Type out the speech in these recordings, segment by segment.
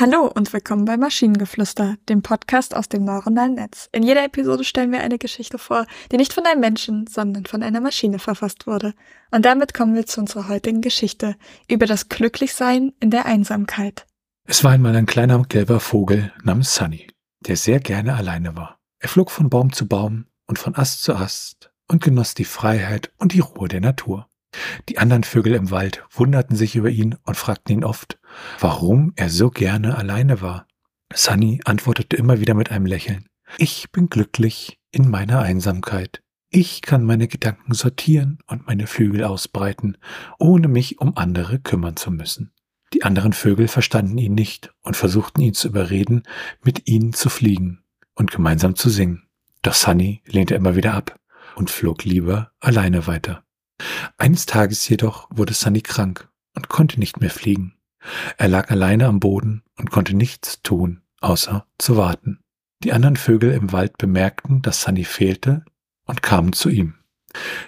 Hallo und willkommen bei Maschinengeflüster, dem Podcast aus dem neuronalen Netz. In jeder Episode stellen wir eine Geschichte vor, die nicht von einem Menschen, sondern von einer Maschine verfasst wurde. Und damit kommen wir zu unserer heutigen Geschichte über das Glücklichsein in der Einsamkeit. Es war einmal ein kleiner gelber Vogel namens Sunny, der sehr gerne alleine war. Er flog von Baum zu Baum und von Ast zu Ast und genoss die Freiheit und die Ruhe der Natur. Die anderen Vögel im Wald wunderten sich über ihn und fragten ihn oft, warum er so gerne alleine war. Sunny antwortete immer wieder mit einem Lächeln. Ich bin glücklich in meiner Einsamkeit. Ich kann meine Gedanken sortieren und meine Flügel ausbreiten, ohne mich um andere kümmern zu müssen. Die anderen Vögel verstanden ihn nicht und versuchten ihn zu überreden, mit ihnen zu fliegen und gemeinsam zu singen. Doch Sunny lehnte immer wieder ab und flog lieber alleine weiter. Eines Tages jedoch wurde Sunny krank und konnte nicht mehr fliegen. Er lag alleine am Boden und konnte nichts tun, außer zu warten. Die anderen Vögel im Wald bemerkten, dass Sunny fehlte und kamen zu ihm.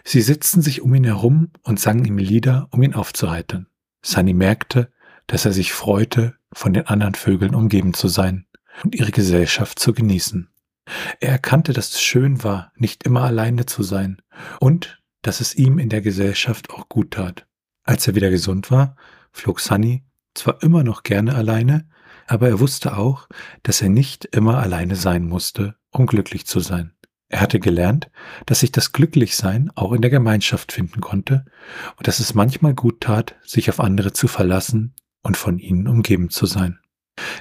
Sie setzten sich um ihn herum und sangen ihm Lieder, um ihn aufzuheitern. Sunny merkte, dass er sich freute, von den anderen Vögeln umgeben zu sein und ihre Gesellschaft zu genießen. Er erkannte, dass es schön war, nicht immer alleine zu sein und dass es ihm in der Gesellschaft auch gut tat. Als er wieder gesund war, flog Sunny zwar immer noch gerne alleine, aber er wusste auch, dass er nicht immer alleine sein musste, um glücklich zu sein. Er hatte gelernt, dass sich das Glücklichsein auch in der Gemeinschaft finden konnte und dass es manchmal gut tat, sich auf andere zu verlassen und von ihnen umgeben zu sein.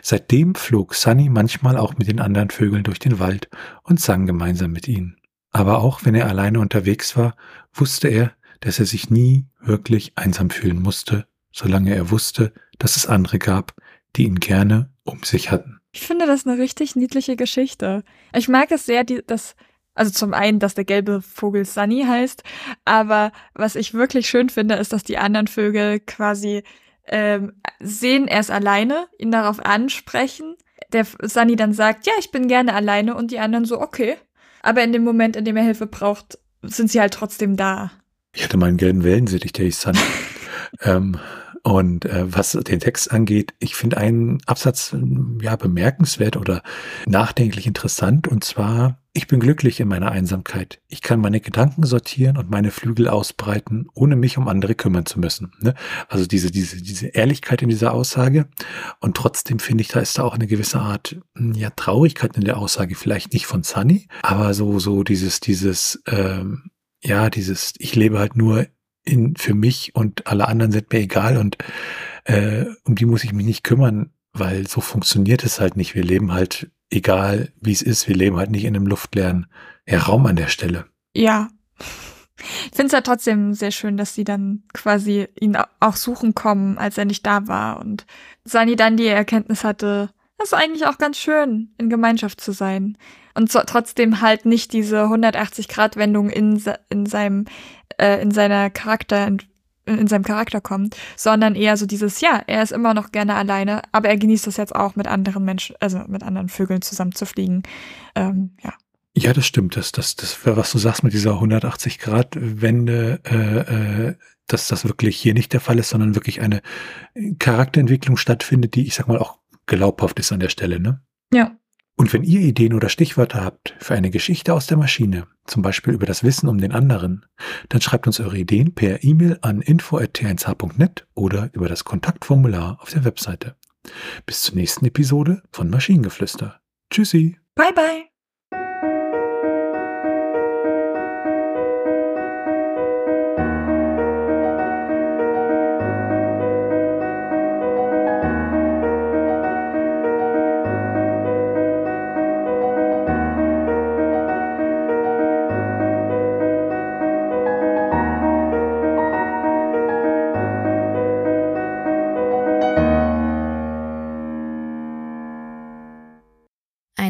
Seitdem flog Sunny manchmal auch mit den anderen Vögeln durch den Wald und sang gemeinsam mit ihnen. Aber auch wenn er alleine unterwegs war, wusste er, dass er sich nie wirklich einsam fühlen musste, solange er wusste, dass es andere gab, die ihn gerne um sich hatten. Ich finde das eine richtig niedliche Geschichte. Ich mag es sehr, dass, also zum einen, dass der gelbe Vogel Sunny heißt, aber was ich wirklich schön finde, ist, dass die anderen Vögel quasi ähm, sehen, er ist alleine, ihn darauf ansprechen. Der Sunny dann sagt, ja, ich bin gerne alleine und die anderen so, okay, aber in dem Moment, in dem er Hilfe braucht, sind sie halt trotzdem da. Ich hatte mal einen gelben Wellensittich, der hieß Sun. ähm, und äh, was den Text angeht, ich finde einen Absatz ja bemerkenswert oder nachdenklich interessant. Und zwar, ich bin glücklich in meiner Einsamkeit. Ich kann meine Gedanken sortieren und meine Flügel ausbreiten, ohne mich um andere kümmern zu müssen. Ne? Also diese, diese, diese Ehrlichkeit in dieser Aussage. Und trotzdem finde ich, da ist da auch eine gewisse Art hm, ja, Traurigkeit in der Aussage. Vielleicht nicht von Sunny, aber so, so dieses, dieses, ähm, ja, dieses, ich lebe halt nur in, für mich und alle anderen sind mir egal und äh, um die muss ich mich nicht kümmern, weil so funktioniert es halt nicht. Wir leben halt, egal wie es ist, wir leben halt nicht in einem luftleeren ja, Raum an der Stelle. Ja. Ich finde es ja trotzdem sehr schön, dass sie dann quasi ihn auch suchen kommen, als er nicht da war und Sani dann die Erkenntnis hatte, das ist eigentlich auch ganz schön, in Gemeinschaft zu sein. Und so, trotzdem halt nicht diese 180-Grad-Wendung in, in seinem, äh, in seiner Charakter, in, in seinem Charakter kommt, sondern eher so dieses, ja, er ist immer noch gerne alleine, aber er genießt es jetzt auch mit anderen Menschen, also mit anderen Vögeln zusammen zu fliegen. Ähm, ja. Ja, das stimmt. Das, das, das, was du sagst mit dieser 180-Grad-Wende, äh, äh, dass das wirklich hier nicht der Fall ist, sondern wirklich eine Charakterentwicklung stattfindet, die, ich sag mal, auch glaubhaft ist an der Stelle, ne? Ja. Und wenn ihr Ideen oder Stichwörter habt für eine Geschichte aus der Maschine, zum Beispiel über das Wissen um den anderen, dann schreibt uns eure Ideen per E-Mail an info.t1h.net oder über das Kontaktformular auf der Webseite. Bis zur nächsten Episode von Maschinengeflüster. Tschüssi. Bye bye.